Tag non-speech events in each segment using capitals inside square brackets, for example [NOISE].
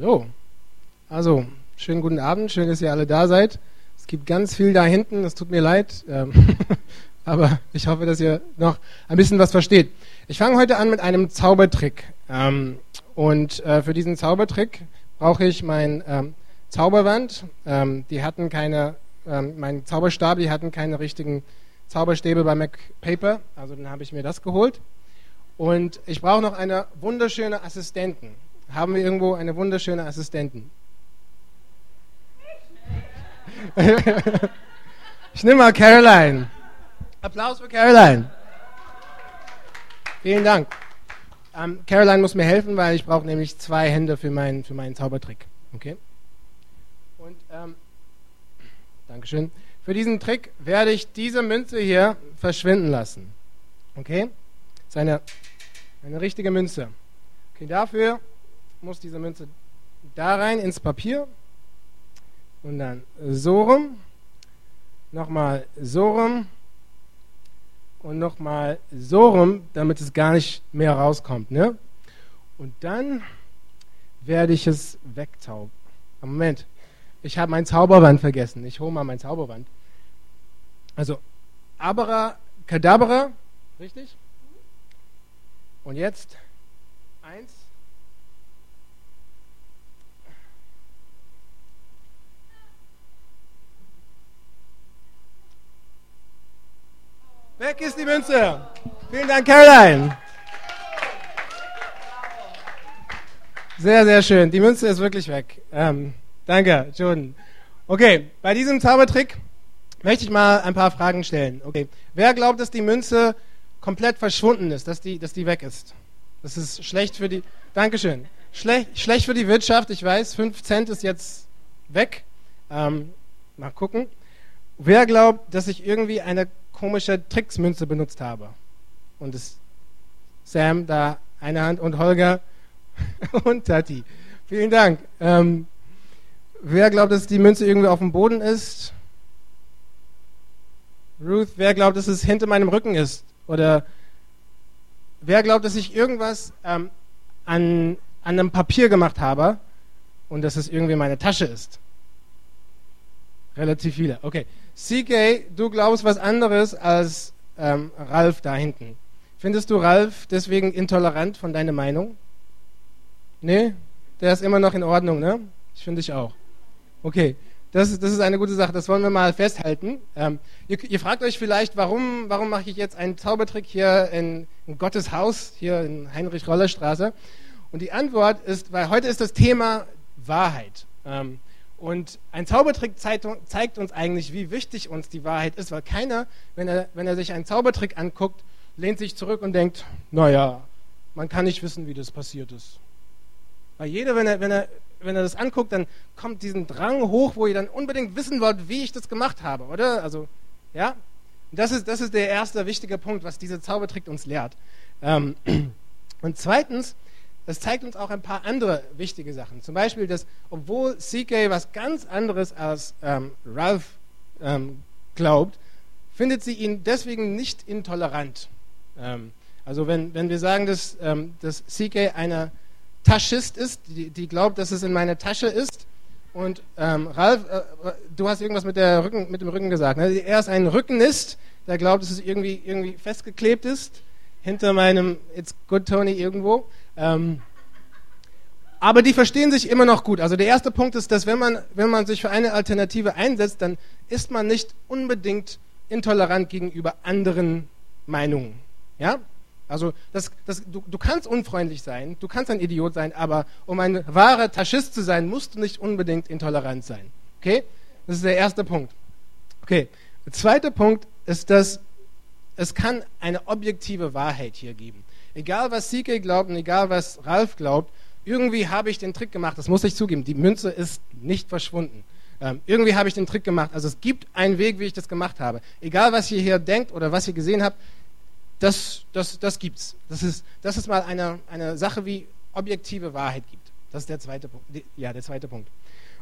Hallo. Also, schönen guten Abend, schön, dass ihr alle da seid. Es gibt ganz viel da hinten, es tut mir leid, ähm, [LAUGHS] aber ich hoffe, dass ihr noch ein bisschen was versteht. Ich fange heute an mit einem Zaubertrick. Ähm, und äh, für diesen Zaubertrick brauche ich mein ähm, Zauberwand. Ähm, die hatten keine, ähm, mein Zauberstab, die hatten keine richtigen Zauberstäbe bei MacPaper, also dann habe ich mir das geholt. Und ich brauche noch eine wunderschöne Assistenten haben wir irgendwo eine wunderschöne Assistentin. [LAUGHS] ich nehme mal Caroline. Applaus für Caroline. Vielen Dank. Ähm, Caroline muss mir helfen, weil ich brauche nämlich zwei Hände für, mein, für meinen Zaubertrick. Okay? Und ähm, Dankeschön. Für diesen Trick werde ich diese Münze hier verschwinden lassen. Okay? Das ist eine, eine richtige Münze. Okay, dafür muss diese Münze da rein ins Papier und dann so rum, nochmal so rum und nochmal so rum, damit es gar nicht mehr rauskommt. Ne? Und dann werde ich es wegzaubern. Moment, ich habe mein Zauberwand vergessen. Ich hole mal mein Zauberwand. Also, Abra, Kadabra, richtig? Und jetzt eins, Weg ist die Münze. Vielen Dank, Caroline. Sehr, sehr schön. Die Münze ist wirklich weg. Ähm, danke, Jordan. Okay, bei diesem Zaubertrick möchte ich mal ein paar Fragen stellen. Okay, wer glaubt, dass die Münze komplett verschwunden ist, dass die, dass die weg ist? Das ist schlecht für die. Dankeschön. Schlecht, schlecht für die Wirtschaft. Ich weiß, 5 Cent ist jetzt weg. Ähm, mal gucken. Wer glaubt, dass ich irgendwie eine komische Tricksmünze benutzt habe. Und es Sam da eine Hand und Holger [LAUGHS] und Tati. Vielen Dank. Ähm, wer glaubt, dass die Münze irgendwie auf dem Boden ist? Ruth, wer glaubt, dass es hinter meinem Rücken ist? Oder wer glaubt, dass ich irgendwas ähm, an, an einem Papier gemacht habe und dass es irgendwie meine Tasche ist? Relativ viele. Okay. CK, du glaubst was anderes als ähm, Ralf da hinten. Findest du Ralf deswegen intolerant von deiner Meinung? Nee? Der ist immer noch in Ordnung, ne? Ich finde ich auch. Okay. Das, das ist eine gute Sache, das wollen wir mal festhalten. Ähm, ihr, ihr, fragt euch vielleicht, warum, warum mache ich jetzt einen Zaubertrick hier in, in Gottes Haus, hier in Heinrich-Roller-Straße? Und die Antwort ist, weil heute ist das Thema Wahrheit. Ähm, und ein Zaubertrick zeigt uns eigentlich, wie wichtig uns die Wahrheit ist, weil keiner, wenn er, wenn er sich einen Zaubertrick anguckt, lehnt sich zurück und denkt, naja, man kann nicht wissen, wie das passiert ist. Weil jeder, wenn er, wenn er, wenn er das anguckt, dann kommt diesen Drang hoch, wo ihr dann unbedingt wissen wollt, wie ich das gemacht habe, oder? Also, ja? Das ist, das ist der erste wichtige Punkt, was dieser Zaubertrick uns lehrt. Ähm, [CLEARS THROAT] und zweitens, das zeigt uns auch ein paar andere wichtige Sachen. Zum Beispiel, dass obwohl CK was ganz anderes als ähm, Ralph ähm, glaubt, findet sie ihn deswegen nicht intolerant. Ähm, also wenn, wenn wir sagen, dass, ähm, dass CK eine Taschist ist, die, die, glaubt, dass es in meiner Tasche ist, und ähm, Ralf, äh, du hast irgendwas mit, Rücken, mit dem Rücken gesagt. Ne? Er ist ein Rückenist, der glaubt, dass es irgendwie, irgendwie festgeklebt ist hinter meinem It's Good Tony irgendwo. Ähm, aber die verstehen sich immer noch gut. Also der erste Punkt ist, dass wenn man, wenn man sich für eine Alternative einsetzt, dann ist man nicht unbedingt intolerant gegenüber anderen Meinungen. Ja? Also das, das, du, du kannst unfreundlich sein, du kannst ein Idiot sein, aber um ein wahrer Taschist zu sein, musst du nicht unbedingt intolerant sein. Okay? Das ist der erste Punkt. Okay. Der zweite Punkt ist, dass es kann eine objektive Wahrheit hier geben. Egal was CK glaubt und egal was Ralf glaubt, irgendwie habe ich den Trick gemacht, das muss ich zugeben, die Münze ist nicht verschwunden. Ähm, irgendwie habe ich den Trick gemacht. Also es gibt einen Weg, wie ich das gemacht habe. Egal was ihr hier denkt oder was ihr gesehen habt, das, das, das gibt's. Das ist, das ist mal eine, eine Sache, wie objektive Wahrheit gibt. Das ist der zweite Punkt. Ja, der zweite Punkt.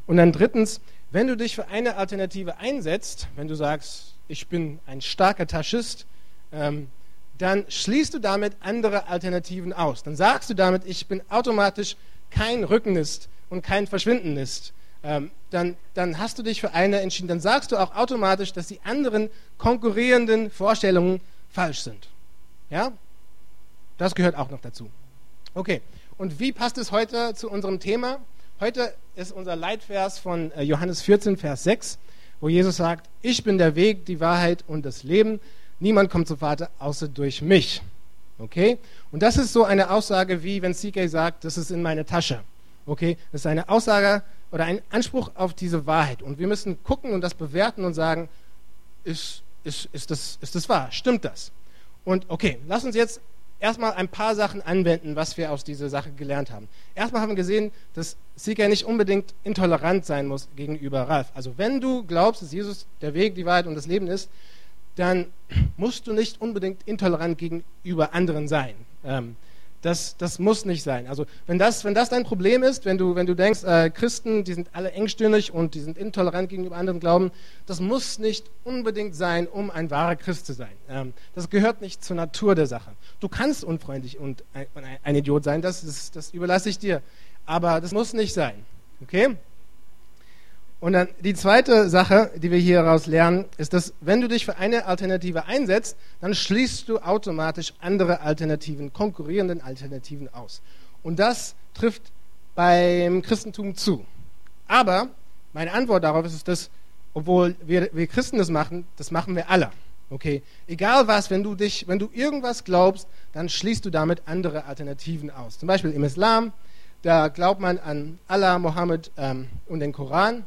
Und dann drittens, wenn du dich für eine Alternative einsetzt, wenn du sagst, ich bin ein starker Taschist, ähm, dann schließt du damit andere Alternativen aus. Dann sagst du damit, ich bin automatisch kein Rückenist, und kein Verschwinden ist, ähm, dann, dann hast du dich für eine entschieden. Dann sagst du auch automatisch, dass die anderen konkurrierenden Vorstellungen falsch sind. Ja? Das gehört auch noch dazu. Okay, und wie passt es heute zu unserem Thema? Heute ist unser Leitvers von äh, Johannes 14, Vers 6, wo Jesus sagt, ich bin der Weg, die Wahrheit und das Leben. Niemand kommt zum Vater außer durch mich. Okay? Und das ist so eine Aussage, wie wenn CK sagt, das ist in meine Tasche. Okay? Das ist eine Aussage oder ein Anspruch auf diese Wahrheit. Und wir müssen gucken und das bewerten und sagen, ist, ist, ist, das, ist das wahr? Stimmt das? Und okay, lass uns jetzt erstmal ein paar Sachen anwenden, was wir aus dieser Sache gelernt haben. Erstmal haben wir gesehen, dass CK nicht unbedingt intolerant sein muss gegenüber Ralf. Also wenn du glaubst, dass Jesus der Weg, die Wahrheit und das Leben ist, dann musst du nicht unbedingt intolerant gegenüber anderen sein. Ähm, das, das muss nicht sein. Also wenn das, wenn das dein Problem ist, wenn du, wenn du denkst, äh, Christen, die sind alle engstirnig und die sind intolerant gegenüber anderen Glauben, das muss nicht unbedingt sein, um ein wahrer Christ zu sein. Ähm, das gehört nicht zur Natur der Sache. Du kannst unfreundlich und ein, ein Idiot sein, das, das, das überlasse ich dir. Aber das muss nicht sein. Okay? Und dann die zweite Sache, die wir hier heraus lernen, ist, dass wenn du dich für eine Alternative einsetzt, dann schließt du automatisch andere Alternativen, konkurrierenden Alternativen aus. Und das trifft beim Christentum zu. Aber meine Antwort darauf ist, dass, obwohl wir, wir Christen das machen, das machen wir alle. Okay, egal was, wenn du dich, wenn du irgendwas glaubst, dann schließt du damit andere Alternativen aus. Zum Beispiel im Islam, da glaubt man an Allah, Mohammed ähm, und den Koran.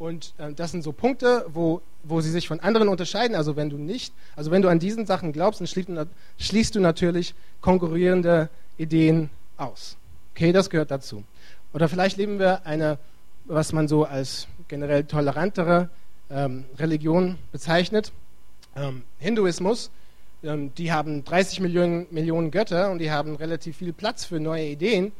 Und äh, das sind so Punkte, wo, wo sie sich von anderen unterscheiden. Also wenn du nicht, also wenn du an diesen Sachen glaubst, dann schließt, schließt du natürlich konkurrierende Ideen aus. Okay, das gehört dazu. Oder vielleicht leben wir eine, was man so als generell tolerantere ähm, Religion bezeichnet. Ähm, Hinduismus, ähm, die haben 30 Millionen, Millionen Götter und die haben relativ viel Platz für neue Ideen.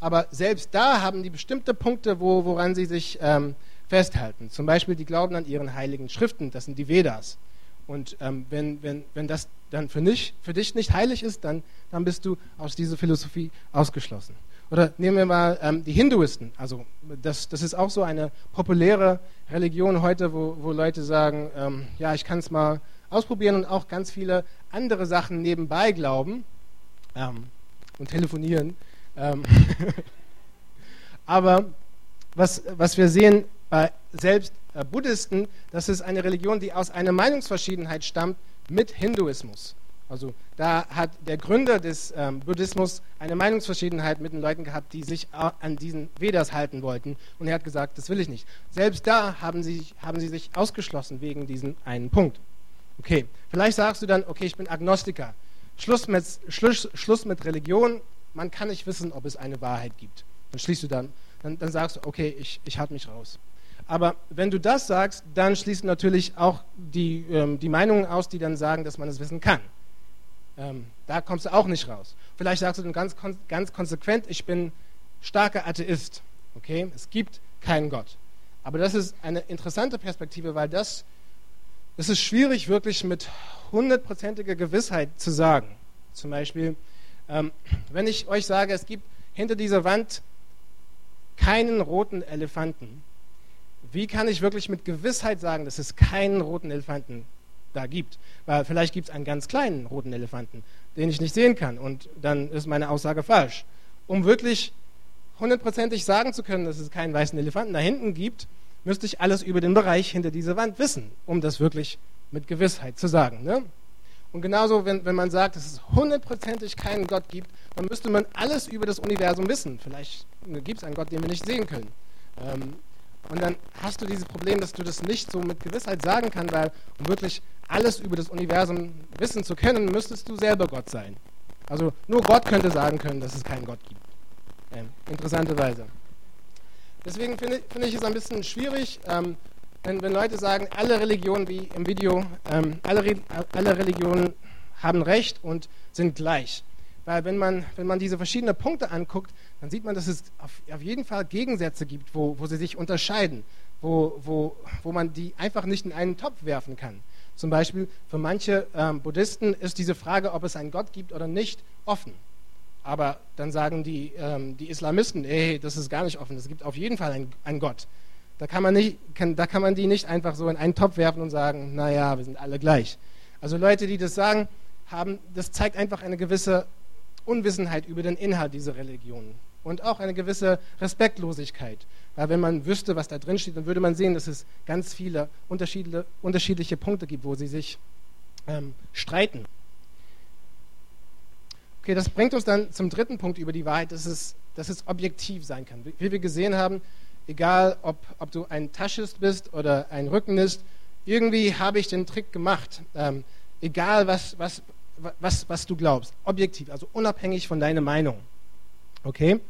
Aber selbst da haben die bestimmte Punkte, wo, woran sie sich ähm, festhalten. Zum Beispiel, die glauben an ihren heiligen Schriften, das sind die Vedas. Und ähm, wenn, wenn, wenn das dann für, nicht, für dich nicht heilig ist, dann, dann bist du aus dieser Philosophie ausgeschlossen. Oder nehmen wir mal ähm, die Hinduisten. Also das, das ist auch so eine populäre Religion heute, wo, wo Leute sagen, ähm, ja, ich kann es mal ausprobieren und auch ganz viele andere Sachen nebenbei glauben ähm, und telefonieren. Ähm, [LAUGHS] aber was, was wir sehen, bei selbst äh, Buddhisten, das ist eine Religion, die aus einer Meinungsverschiedenheit stammt mit Hinduismus. Also da hat der Gründer des ähm, Buddhismus eine Meinungsverschiedenheit mit den Leuten gehabt, die sich an diesen Vedas halten wollten. Und er hat gesagt, das will ich nicht. Selbst da haben sie, haben sie sich ausgeschlossen wegen diesem einen Punkt. Okay, vielleicht sagst du dann, okay, ich bin Agnostiker. Schluss mit, Schluss, Schluss mit Religion. Man kann nicht wissen, ob es eine Wahrheit gibt. Dann schließt du dann, dann, dann sagst du, okay, ich, ich halte mich raus. Aber wenn du das sagst, dann schließen natürlich auch die, ähm, die Meinungen aus, die dann sagen, dass man es wissen kann. Ähm, da kommst du auch nicht raus. Vielleicht sagst du dann ganz, ganz konsequent, ich bin starker Atheist. Okay, es gibt keinen Gott. Aber das ist eine interessante Perspektive, weil das, das ist schwierig wirklich mit hundertprozentiger Gewissheit zu sagen. Zum Beispiel, ähm, wenn ich euch sage, es gibt hinter dieser Wand keinen roten Elefanten, wie kann ich wirklich mit Gewissheit sagen, dass es keinen roten Elefanten da gibt? Weil vielleicht gibt es einen ganz kleinen roten Elefanten, den ich nicht sehen kann und dann ist meine Aussage falsch. Um wirklich hundertprozentig sagen zu können, dass es keinen weißen Elefanten da hinten gibt, müsste ich alles über den Bereich hinter dieser Wand wissen, um das wirklich mit Gewissheit zu sagen. Ne? Und genauso, wenn, wenn man sagt, dass es hundertprozentig keinen Gott gibt, dann müsste man alles über das Universum wissen. Vielleicht gibt es einen Gott, den wir nicht sehen können. Ähm, und dann hast du dieses Problem, dass du das nicht so mit Gewissheit sagen kannst, weil um wirklich alles über das Universum wissen zu können, müsstest du selber Gott sein. Also nur Gott könnte sagen können, dass es keinen Gott gibt. Ähm, interessanterweise. Deswegen finde find ich es ein bisschen schwierig, ähm, wenn, wenn, Leute sagen, alle Religionen, wie im Video, ähm, alle, alle Religionen haben Recht und sind gleich. Weil wenn man, wenn man diese verschiedenen Punkte anguckt, dann sieht man, dass es auf, auf jeden Fall Gegensätze gibt, wo, wo sie sich unterscheiden, wo, wo, wo man die einfach nicht in einen Topf werfen kann. Zum Beispiel für manche ähm, Buddhisten ist diese Frage, ob es einen Gott gibt oder nicht, offen. aber dann sagen die, ähm, die Islamisten, ey, das ist gar nicht offen, es gibt auf jeden Fall einen, einen Gott. Da kann, man nicht, kann, da kann man die nicht einfach so in einen Topf werfen und sagen, naja, wir sind alle gleich. Also Leute, die das sagen, haben, das zeigt einfach eine gewisse Unwissenheit über den Inhalt dieser Religion und auch eine gewisse Respektlosigkeit. Weil wenn man wüsste, was da drin steht, dann würde man sehen, dass es ganz viele unterschiedliche, unterschiedliche Punkte gibt, wo sie sich ähm, streiten. Okay, das bringt uns dann zum dritten Punkt über die Wahrheit, dass es, dass es objektiv sein kann. Wie wir gesehen haben, egal ob, ob du ein Taschist bist oder ein Rückenist, irgendwie habe ich den Trick gemacht. Ähm, egal, was, was, was, was du glaubst. Objektiv, also unabhängig von deiner Meinung. Okay?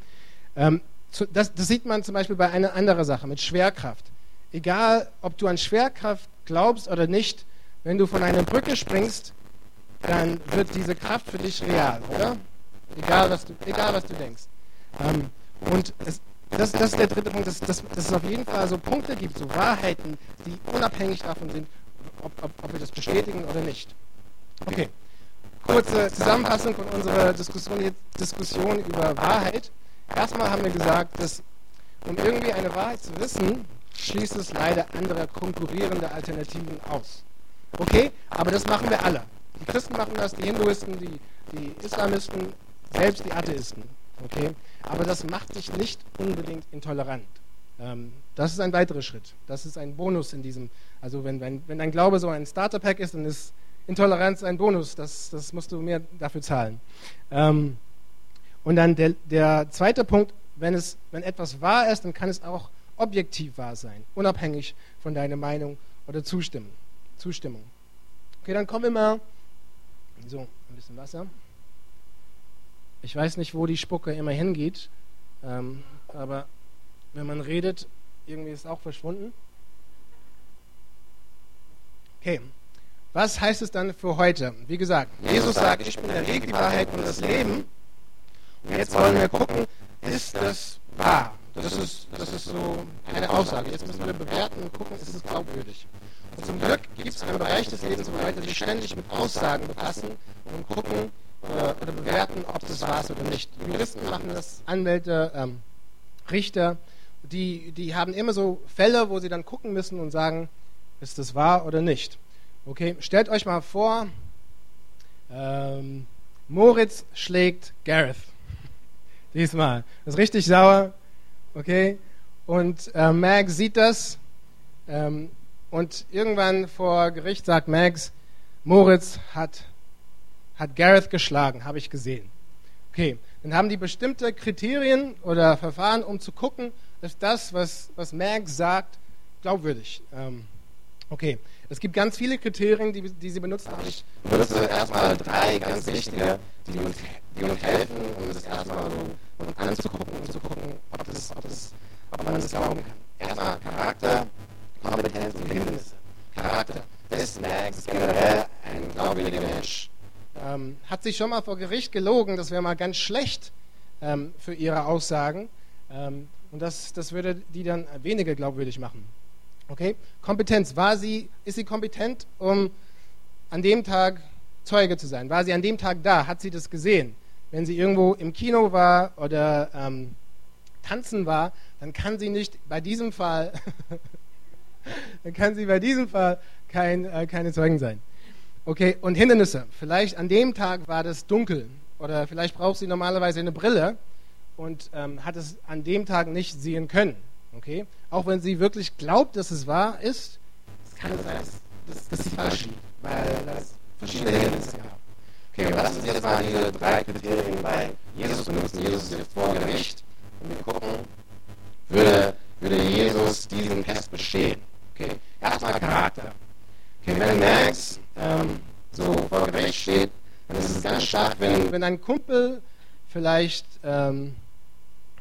Ähm, das, das sieht man zum Beispiel bei einer anderen Sache, mit Schwerkraft. Egal, ob du an Schwerkraft glaubst oder nicht, wenn du von einer Brücke springst, dann wird diese Kraft für dich real, oder? Egal, was du, egal, was du denkst. Ähm, und es, das, das, ist der dritte Punkt, dass, dass, dass, es auf jeden Fall so Punkte gibt, so Wahrheiten, die unabhängig davon sind, ob, ob, ob wir das bestätigen oder nicht. Okay, kurze Zusammenfassung von unserer Diskussion, Diskussion über Wahrheit. Erstmal haben wir gesagt, dass um irgendwie eine Wahrheit zu wissen, schließt es leider andere konkurrierende Alternativen aus. Okay, aber das machen wir alle. Die Christen machen das, die Hinduisten, die, die Islamisten, selbst die Atheisten. Okay, aber das macht dich nicht unbedingt intolerant. Ähm, das ist ein weiterer Schritt. Das ist ein Bonus in diesem. Also wenn, wenn, wenn dein Glaube so ein Starter-Pack ist, dann ist Intoleranz ein Bonus. Das, das musst du mehr dafür zahlen. Ähm, und dann der, der zweite Punkt, wenn, es, wenn etwas wahr ist, dann kann es auch objektiv wahr sein, unabhängig von deiner Meinung oder Zustimmung. Zustimmung. Okay, dann kommen wir mal. So, ein bisschen Wasser. Ich weiß nicht, wo die Spucke immer hingeht, ähm, aber wenn man redet, irgendwie ist es auch verschwunden. Okay, was heißt es dann für heute? Wie gesagt, Jesus sagt, ich bin der Weg, die Wahrheit und das Leben. Und jetzt wollen wir gucken, ist das wahr? Das ist, das ist so eine Aussage. Jetzt müssen wir bewerten und gucken, ist es glaubwürdig. Und zum Glück gibt es einen Bereich des Lebens, wo Leute sich ständig mit Aussagen befassen und gucken oder, oder bewerten, ob das wahr ist oder nicht. Die Juristen machen das, Anwälte, ähm, Richter, die, die haben immer so Fälle, wo sie dann gucken müssen und sagen, ist das wahr oder nicht. Okay, stellt euch mal vor, ähm, Moritz schlägt Gareth. [LAUGHS] Diesmal. Das ist richtig sauer. Okay? Und äh, Max sieht das. Ähm, und irgendwann vor Gericht sagt Max, Moritz hat, hat Gareth geschlagen, habe ich gesehen. Okay, dann haben die bestimmte Kriterien oder Verfahren, um zu gucken, ist das, was, was Max sagt, glaubwürdig. Ähm, okay, es gibt ganz viele Kriterien, die, die sie benutzen. Ich benutze erstmal drei ganz wichtige, die uns, die uns helfen, um das erstmal so anzugucken und zu gucken, ob, das, ob, das, ob man das glauben kann. Erstmal Charakter, Kompetenz und Hindernisse. Charakter. Ist Max generell ein glaubwürdiger Mensch? Ähm, hat sich schon mal vor Gericht gelogen, das wäre mal ganz schlecht ähm, für ihre Aussagen. Ähm, und das, das würde die dann weniger glaubwürdig machen. Okay? Kompetenz. War sie, ist sie kompetent, um an dem Tag Zeuge zu sein? War sie an dem Tag da? Hat sie das gesehen? Wenn sie irgendwo im Kino war oder ähm, tanzen war, dann kann sie nicht bei diesem Fall, [LAUGHS] dann kann sie bei diesem Fall kein, äh, keine Zeugen sein. Okay, und Hindernisse. Vielleicht an dem Tag war das dunkel oder vielleicht braucht sie normalerweise eine Brille und ähm, hat es an dem Tag nicht sehen können. Okay? Auch wenn sie wirklich glaubt, dass es wahr ist, es kann sein, dass, dass sie falsch liegt, weil das verschiedene Hindernisse gab. Okay, lass uns jetzt mal diese drei Kriterien bei Jesus benutzen. Jesus ist jetzt vor Gericht und wir gucken, würde, würde Jesus diesen Test bestehen. Okay, erstmal Charakter. Okay, wenn Max ähm, so vor Gericht steht, dann ist es ganz stark, wenn... Wenn ein Kumpel vielleicht ähm,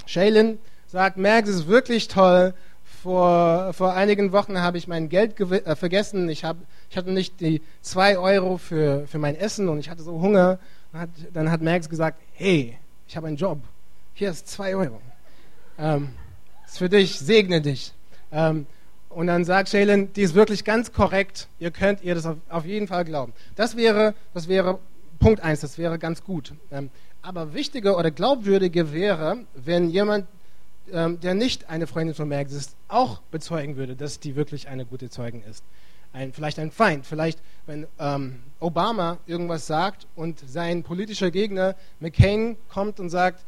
Shaylin sagt, Max ist wirklich toll. Vor, vor einigen Wochen habe ich mein Geld äh, vergessen. Ich, hab, ich hatte nicht die zwei Euro für, für mein Essen und ich hatte so Hunger. Hat, dann hat Max gesagt, hey, ich habe einen Job. Hier ist zwei Euro. Ähm, ist für dich, segne dich. Ähm, und dann sagt Shaylin, die ist wirklich ganz korrekt. Ihr könnt ihr das auf, auf jeden Fall glauben. Das wäre, das wäre Punkt eins. Das wäre ganz gut. Ähm, aber wichtiger oder glaubwürdiger wäre, wenn jemand, ähm, der nicht eine Freundin von Merkel ist, auch bezeugen würde, dass die wirklich eine gute Zeugin ist. Ein, vielleicht ein Feind, vielleicht wenn ähm, Obama irgendwas sagt und sein politischer Gegner McCain kommt und sagt,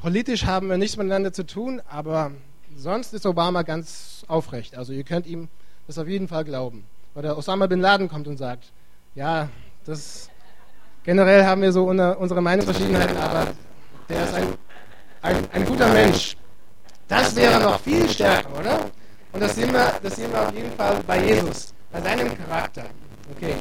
politisch haben wir nichts miteinander zu tun, aber sonst ist Obama ganz aufrecht. Also ihr könnt ihm das auf jeden Fall glauben. Oder Osama bin Laden kommt und sagt, ja, das generell haben wir so unsere Meinungsverschiedenheiten, aber der ist ein, ein, ein guter Mensch. Das wäre noch viel stärker, oder? Und das sehen, wir, das sehen wir auf jeden Fall bei Jesus, bei seinem Charakter. Okay.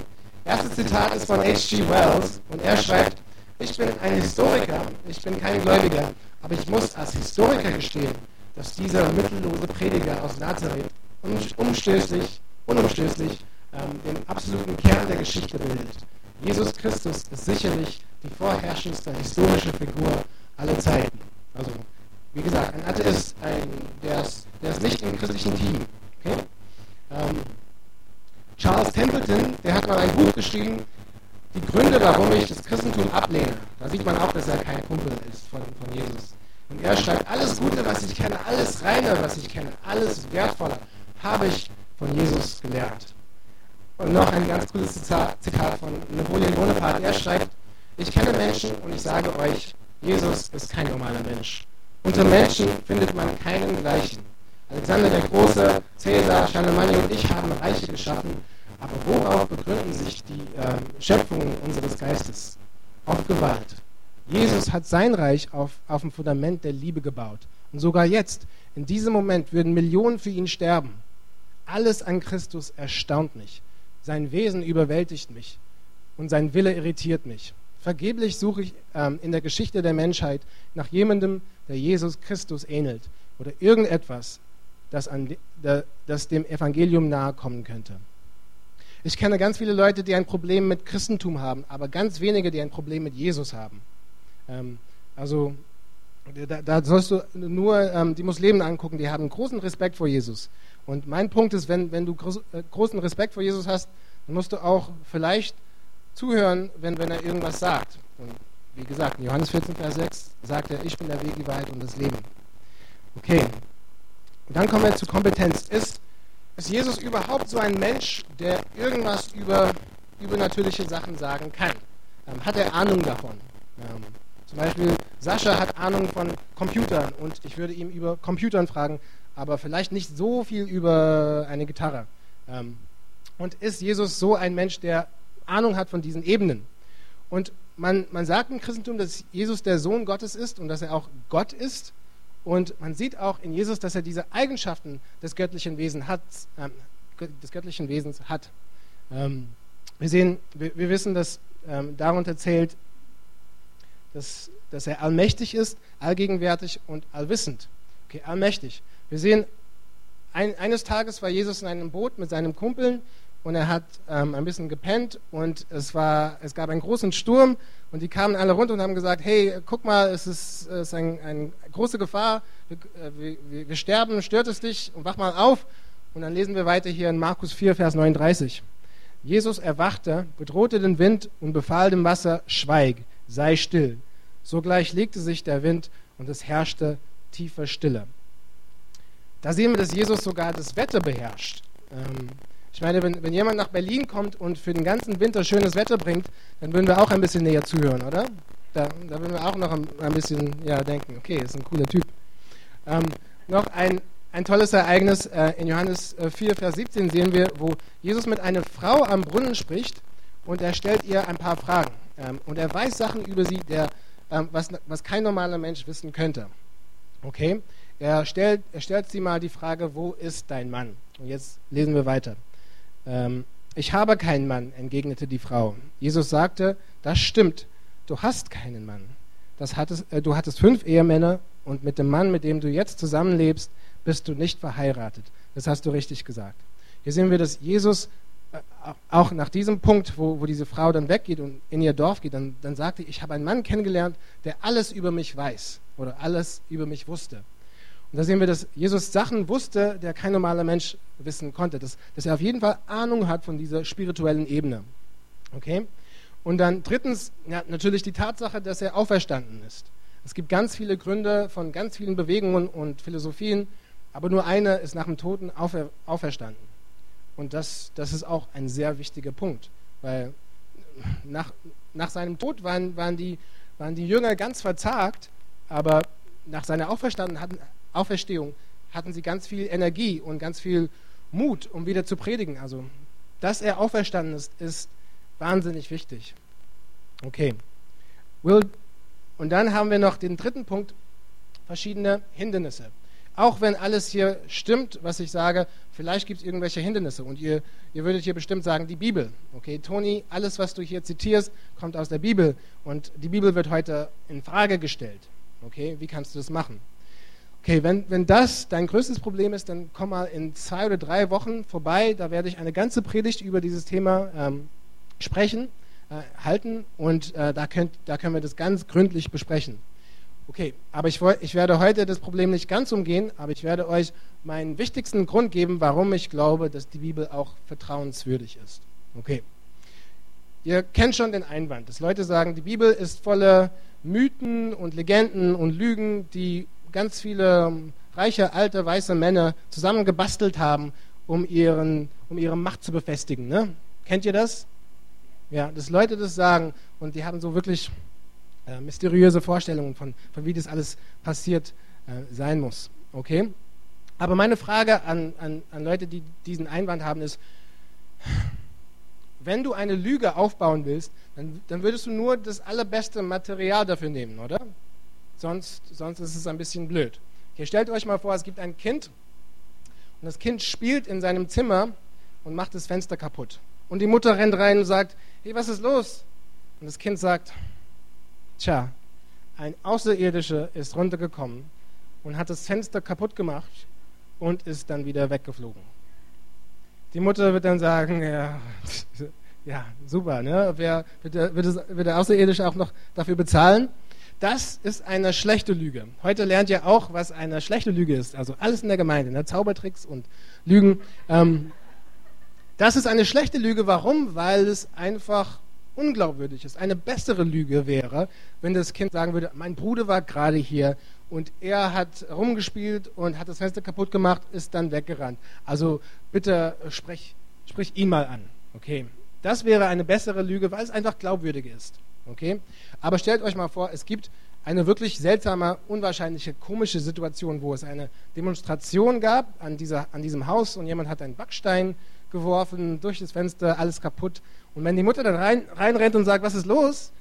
Erstes Zitat ist von H.G. Wells und er schreibt, ich bin ein Historiker, ich bin kein Gläubiger, aber ich muss als Historiker gestehen, dass dieser mittellose Prediger aus Nazareth umstößlich, unumstößlich ähm, den absoluten Kern der Geschichte bildet. Jesus Christus ist sicherlich die vorherrschendste historische Figur aller Zeiten. Also, wie gesagt, ein Atheist, ein, der, ist, der ist nicht im christlichen Team. Okay? Ähm, Charles Templeton, der hat mal ein Buch geschrieben, die Gründe, warum ich das Christentum ablehne. Da sieht man auch, dass er kein Kumpel ist von, von Jesus. Und er schreibt, alles Gute, was ich kenne, alles Reine, was ich kenne, alles Wertvolle, habe ich von Jesus gelernt. Und noch ein ganz cooles Zitat von Napoleon Bonaparte. Er schreibt, ich kenne Menschen und ich sage euch, Jesus ist kein normaler Mensch. Unter Menschen findet man keinen gleichen. Alexander der Große, Cäsar, Charlemagne und ich haben Reiche geschaffen. Aber worauf begründen sich die äh, Schöpfungen unseres Geistes? Auf Gewalt. Jesus hat sein Reich auf, auf dem Fundament der Liebe gebaut. Und sogar jetzt, in diesem Moment, würden Millionen für ihn sterben. Alles an Christus erstaunt mich. Sein Wesen überwältigt mich und sein Wille irritiert mich. Vergeblich suche ich ähm, in der Geschichte der Menschheit nach jemandem, der Jesus Christus ähnelt oder irgendetwas, das, an, das dem Evangelium nahe kommen könnte. Ich kenne ganz viele Leute, die ein Problem mit Christentum haben, aber ganz wenige, die ein Problem mit Jesus haben. Ähm, also da, da, sollst du nur ähm, die Muslimen angucken, die haben großen Respekt vor Jesus. Und mein Punkt ist, wenn, wenn du äh, großen Respekt vor Jesus hast, dann musst du auch vielleicht zuhören, wenn, wenn er irgendwas sagt. Und wie gesagt, in Johannes 14, Vers 6 sagt er, ich bin der Weg, die Wahrheit und das Leben. Okay. Und dann kommen wir zur Kompetenz. Ist, ist Jesus überhaupt so ein Mensch, der irgendwas über übernatürliche Sachen sagen kann? Ähm, hat er Ahnung davon? Ähm, zum Beispiel, Sascha hat Ahnung von Computern und ich würde ihm über Computern fragen, aber vielleicht nicht so viel über eine Gitarre. Ähm, und ist Jesus so ein Mensch, der Ahnung hat von diesen Ebenen? Und man, man sagt im Christentum, dass Jesus der Sohn Gottes ist und dass er auch Gott ist. Und man sieht auch in Jesus, dass er diese Eigenschaften des göttlichen, Wesen hat, äh, des göttlichen Wesens hat. Ähm, wir, sehen, wir, wir, wissen, dass ähm, darunter zählt, dass, dass er allmächtig ist, allgegenwärtig und allwissend. Okay, allmächtig. Wir sehen, ein, eines Tages war Jesus in einem Boot mit seinem Kumpeln und er hat ähm, ein bisschen gepennt und es, war, es gab einen großen Sturm und die kamen alle runter und haben gesagt, hey, guck mal, es ist, es ist eine ein große Gefahr, wir, äh, wir, wir sterben, stört es dich und wach mal auf. Und dann lesen wir weiter hier in Markus 4, Vers 39. Jesus erwachte, bedrohte den Wind und befahl dem Wasser, schweig, sei still. Sogleich legte sich der Wind und es herrschte tiefe Stille. Da sehen wir, dass Jesus sogar das Wetter beherrscht. Ähm, ich meine, wenn, wenn jemand nach Berlin kommt und für den ganzen Winter schönes Wetter bringt, dann würden wir auch ein bisschen näher zuhören, oder? Da, da würden wir auch noch ein, ein bisschen ja, denken, okay, ist ein cooler Typ. Ähm, noch ein, ein tolles Ereignis äh, in Johannes 4, äh, Vers 17 sehen wir, wo Jesus mit einer Frau am Brunnen spricht und er stellt ihr ein paar Fragen. Ähm, und er weiß Sachen über sie, der, ähm, was, was kein normaler Mensch wissen könnte. Okay? Er stellt, er stellt sie mal die Frage, wo ist dein Mann? Und jetzt lesen wir weiter. Ähm, ich habe keinen Mann, entgegnete die Frau. Jesus sagte, das stimmt, du hast keinen Mann. Hattest, äh, du hattest fünf Ehemänner und mit dem Mann, mit dem du jetzt zusammenlebst, bist du nicht verheiratet. Das hast du richtig gesagt. Hier sehen wir, dass Jesus äh, auch nach diesem Punkt, wo, wo diese Frau dann weggeht und in ihr Dorf geht, dann, dann sagte, ich habe einen Mann kennengelernt, der alles über mich weiß oder alles über mich wusste. Und da sehen wir, dass Jesus Sachen wusste, der kein normaler Mensch wissen konnte. Dass, dass er auf jeden Fall Ahnung hat von dieser spirituellen Ebene. Okay? Und dann drittens ja, natürlich die Tatsache, dass er auferstanden ist. Es gibt ganz viele Gründe von ganz vielen Bewegungen und Philosophien, aber nur eine ist nach dem Toten aufer auferstanden. Und das, das ist auch ein sehr wichtiger Punkt, weil nach, nach seinem Tod waren, waren, die, waren die Jünger ganz verzagt, aber nach seiner Auferstehung hatten sie ganz viel Energie und ganz viel Mut, um wieder zu predigen. Also, dass er auferstanden ist, ist wahnsinnig wichtig. Okay. Will, und dann haben wir noch den dritten Punkt, verschiedene Hindernisse. Auch wenn alles hier stimmt, was ich sage, vielleicht gibt es irgendwelche Hindernisse. Und ihr, ihr würdet hier bestimmt sagen, die Bibel. Okay, Toni, alles, was du hier zitierst, kommt aus der Bibel. Und die Bibel wird heute in Frage gestellt. Okay, wie kannst du das machen? Okay, wenn, wenn das dein größtes Problem ist, dann komm mal in zwei oder drei Wochen vorbei. Da werde ich eine ganze Predigt über dieses Thema ähm, sprechen, äh, halten und äh, da, könnt, da können wir das ganz gründlich besprechen. Okay, aber ich, ich werde heute das Problem nicht ganz umgehen, aber ich werde euch meinen wichtigsten Grund geben, warum ich glaube, dass die Bibel auch vertrauenswürdig ist. Okay. Ihr kennt schon den Einwand, dass Leute sagen, die Bibel ist voller Mythen und Legenden und Lügen, die ganz viele ähm, reiche, alte, weiße Männer zusammengebastelt haben, um, ihren, um ihre Macht zu befestigen. Ne? Kennt ihr das? Ja, dass Leute das sagen und die haben so wirklich äh, mysteriöse Vorstellungen von, von, wie das alles passiert äh, sein muss. Okay? Aber meine Frage an, an, an Leute, die diesen Einwand haben, ist, wenn du eine Lüge aufbauen willst, dann, dann würdest du nur das allerbeste Material dafür nehmen, oder? Sonst, sonst ist es ein bisschen blöd. Okay, stellt euch mal vor, es gibt ein Kind und das Kind spielt in seinem Zimmer und macht das Fenster kaputt. Und die Mutter rennt rein und sagt, hey, was ist los? Und das Kind sagt, tja, ein Außerirdischer ist runtergekommen und hat das Fenster kaputt gemacht und ist dann wieder weggeflogen. Die Mutter wird dann sagen, ja, [LAUGHS] ja super, ne? Wer, wird, der, wird, wird der Außerirdische auch noch dafür bezahlen? Das ist eine schlechte Lüge. Heute lernt ihr auch, was eine schlechte Lüge ist. Also alles in der Gemeinde, ne? Zaubertricks und Lügen. Ähm, das ist eine schlechte Lüge. Warum? Weil es einfach unglaubwürdig ist. Eine bessere Lüge wäre, wenn das Kind sagen würde, mein Bruder war gerade hier und er hat rumgespielt und hat das Fenster kaputt gemacht, ist dann weggerannt. Also bitte sprich, sprich ihn mal an. Okay. Das wäre eine bessere Lüge, weil es einfach glaubwürdig ist. Okay? Aber stellt euch mal vor, es gibt eine wirklich seltsame, unwahrscheinliche, komische Situation, wo es eine Demonstration gab an, dieser, an diesem Haus und jemand hat einen Backstein geworfen durch das Fenster, alles kaputt. Und wenn die Mutter dann rein, reinrennt und sagt, was ist los?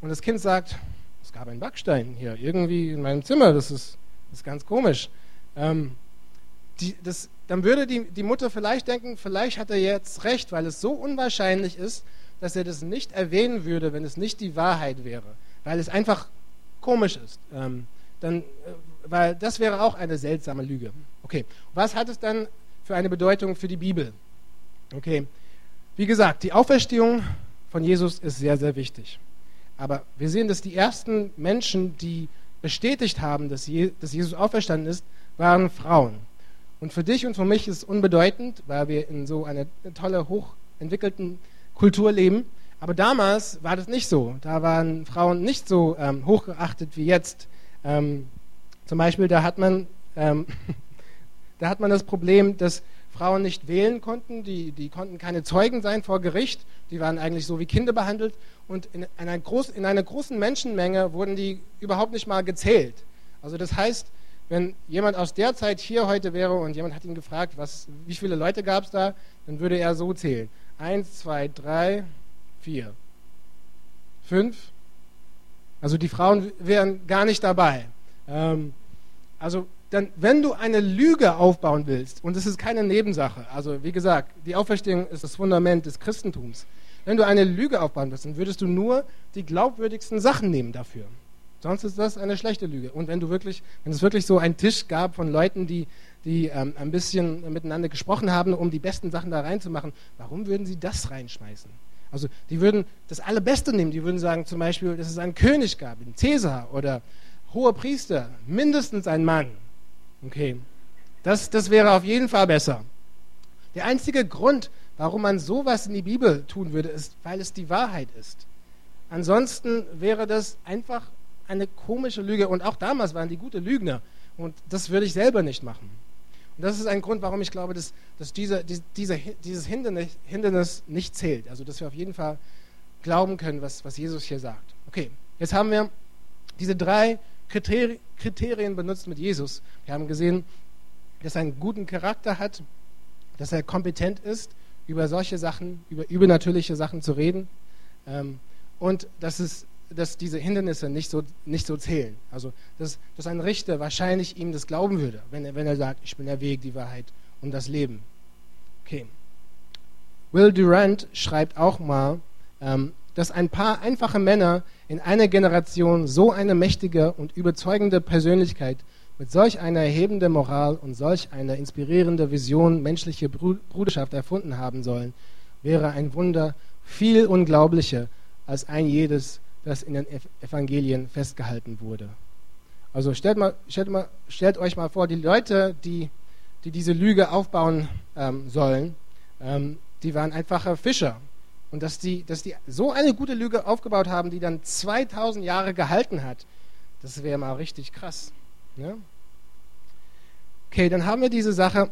Und das Kind sagt, es gab einen Backstein hier irgendwie in meinem Zimmer, das ist, das ist ganz komisch. Ähm, die, das, dann würde die, die Mutter vielleicht denken, vielleicht hat er jetzt recht, weil es so unwahrscheinlich ist, dass er das nicht erwähnen würde, wenn es nicht die Wahrheit wäre, weil es einfach komisch ist. Ähm, dann, äh, weil das wäre auch eine seltsame Lüge. Okay, was hat es dann für eine Bedeutung für die Bibel? Okay, wie gesagt, die Auferstehung von Jesus ist sehr, sehr wichtig. Aber wir sehen, dass die ersten Menschen, die bestätigt haben, dass, Jesus auferstanden ist, waren Frauen. Und für dich und für mich ist es unbedeutend, weil wir in so einer tolle, hochentwickelten Kultur leben. Aber damals war das nicht so. Da waren Frauen nicht so ähm, hochgeachtet wie jetzt. Ähm, zum Beispiel, da hat man, ähm, [LAUGHS] da hat man das Problem, dass Frauen nicht wählen konnten, die, die konnten keine Zeugen sein vor Gericht, die waren eigentlich so wie Kinder behandelt und in einer, groß, in einer großen Menschenmenge wurden die überhaupt nicht mal gezählt. Also das heißt, wenn jemand aus der Zeit hier heute wäre und jemand hat ihn gefragt, was, wie viele Leute gab es da, dann würde er so zählen. Eins, zwei, drei, vier, fünf. Also die Frauen wären gar nicht dabei. Ähm, also dann, wenn du eine Lüge aufbauen willst, und es ist keine Nebensache, also wie gesagt, die Auferstehung ist das Fundament des Christentums. Wenn du eine Lüge aufbauen willst, dann würdest du nur die glaubwürdigsten Sachen nehmen dafür. Sonst ist das eine schlechte Lüge. Und wenn du wirklich, wenn es wirklich so einen Tisch gab von Leuten, die die ähm, ein bisschen miteinander gesprochen haben, um die besten Sachen da reinzumachen, warum würden sie das reinschmeißen? Also die würden das Allerbeste nehmen. Die würden sagen zum Beispiel, dass es einen König gab, einen Cäsar oder hoher Priester, mindestens ein Mann. Okay, das, das wäre auf jeden Fall besser. Der einzige Grund, warum man sowas in die Bibel tun würde, ist, weil es die Wahrheit ist. Ansonsten wäre das einfach eine komische Lüge. Und auch damals waren die gute Lügner. Und das würde ich selber nicht machen. Und das ist ein Grund, warum ich glaube, dass, dass diese, diese, dieses Hindernis, Hindernis nicht zählt. Also, dass wir auf jeden Fall glauben können, was, was Jesus hier sagt. Okay, jetzt haben wir diese drei Kriterien benutzt mit Jesus. Wir haben gesehen, dass er einen guten Charakter hat, dass er kompetent ist, über solche Sachen, über übernatürliche Sachen zu reden ähm, und dass, es, dass diese Hindernisse nicht so, nicht so zählen. Also, dass, dass ein Richter wahrscheinlich ihm das glauben würde, wenn er, wenn er sagt, ich bin der Weg, die Wahrheit und das Leben. Okay. Will Durant schreibt auch mal, ähm, dass ein paar einfache Männer in einer Generation so eine mächtige und überzeugende Persönlichkeit mit solch einer erhebenden Moral und solch einer inspirierenden Vision menschliche Bruderschaft erfunden haben sollen, wäre ein Wunder viel unglaublicher als ein jedes, das in den Evangelien festgehalten wurde. Also stellt, mal, stellt, mal, stellt euch mal vor, die Leute, die, die diese Lüge aufbauen ähm, sollen, ähm, die waren einfache Fischer. Und dass die, dass die so eine gute Lüge aufgebaut haben, die dann 2000 Jahre gehalten hat, das wäre mal richtig krass. Ja? Okay, dann haben wir diese Sache,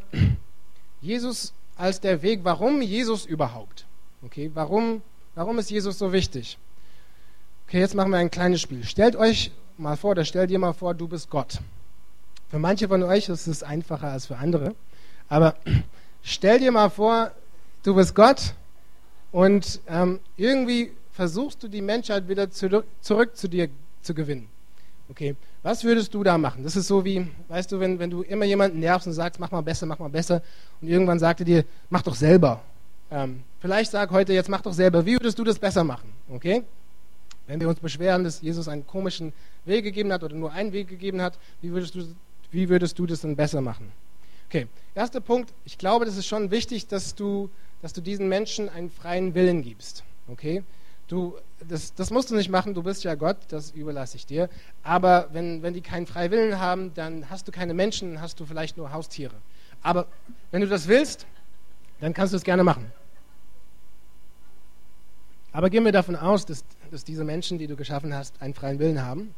Jesus als der Weg. Warum Jesus überhaupt? Okay, warum, warum ist Jesus so wichtig? Okay, jetzt machen wir ein kleines Spiel. Stellt euch mal vor, oder stellt dir mal vor, du bist Gott. Für manche von euch ist es einfacher als für andere. Aber [CLEARS THROAT] stell dir mal vor, du bist Gott und ähm, irgendwie versuchst du die Menschheit wieder zurück, zurück zu dir zu gewinnen. Okay, was würdest du da machen? Das ist so wie, weißt du, wenn, wenn du immer jemanden nervst und sagst, mach mal besser, mach mal besser, und irgendwann sagt er dir, mach doch selber. Ähm, vielleicht sag heute, jetzt mach doch selber. Wie würdest du das besser machen? Okay? Wenn wir uns beschweren, dass Jesus einen komischen Weg gegeben hat oder nur einen Weg gegeben hat, wie würdest du, wie würdest du das dann besser machen? Okay, erster Punkt. Ich glaube, das ist schon wichtig, dass du, dass du diesen Menschen einen freien Willen gibst. Okay? Du, das, das, musst du nicht machen, du bist ja Gott, das überlasse ich dir. Aber wenn, wenn die keinen freien Willen haben, dann hast du keine Menschen, hast du vielleicht nur Haustiere. Aber wenn du das willst, dann kannst du es gerne machen. Aber gehen wir davon aus, dass, dass diese Menschen, die du geschaffen hast, einen freien Willen haben.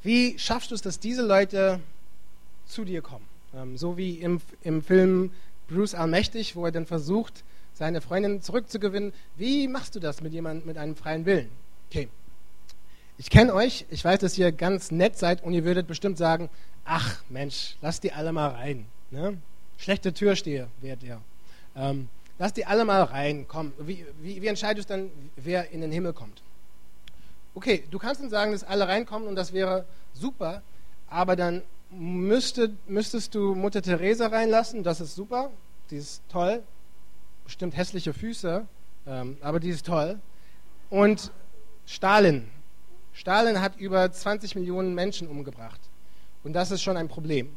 Wie schaffst du es, dass diese Leute zu dir kommen? Ähm, so wie im, im Film Bruce Allmächtig, wo er dann versucht, seine Freundin zurückzugewinnen. Wie machst du das mit jemandem mit einem freien Willen? Okay. Ich kenne euch, ich weiß, dass ihr ganz nett seid und ihr würdet bestimmt sagen, ach Mensch, lass die alle mal rein. Ne? Schlechte Türsteher werdet ihr. Ähm, lass die alle mal rein, komm. Wie, wie, wie entscheidest du dann, wer in den Himmel kommt? Okay, du kannst dann sagen, dass alle reinkommen und das wäre super, aber dann müsste, müsstest du Mutter Teresa reinlassen, das ist super, die ist toll, bestimmt hässliche Füße, ähm, aber die ist toll. Und Stalin. Stalin hat über 20 Millionen Menschen umgebracht. Und das ist schon ein Problem.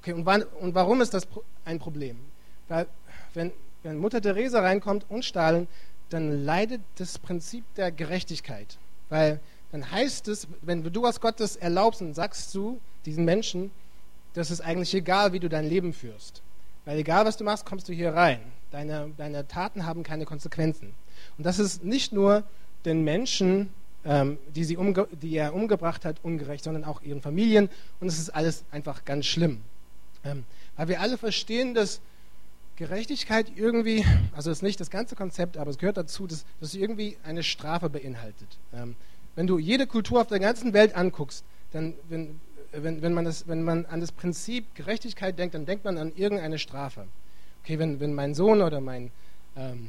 Okay, und, wann, und warum ist das ein Problem? Weil, wenn, wenn Mutter Teresa reinkommt und Stalin, dann leidet das Prinzip der Gerechtigkeit. Weil dann heißt es, wenn du als Gott das erlaubst und sagst du diesen Menschen, das ist eigentlich egal, wie du dein Leben führst. Weil egal, was du machst, kommst du hier rein. Deine, deine Taten haben keine Konsequenzen. Und das ist nicht nur den Menschen, ähm, die, umge die er umgebracht hat, ungerecht, sondern auch ihren Familien. Und es ist alles einfach ganz schlimm. Ähm, weil wir alle verstehen, dass Gerechtigkeit irgendwie, also ist nicht das ganze Konzept, aber es gehört dazu, dass, dass sie irgendwie eine Strafe beinhaltet. Ähm, wenn du jede Kultur auf der ganzen Welt anguckst, dann, wenn, wenn, wenn, man das, wenn man an das Prinzip Gerechtigkeit denkt, dann denkt man an irgendeine Strafe. Okay, wenn, wenn mein Sohn oder mein, ähm,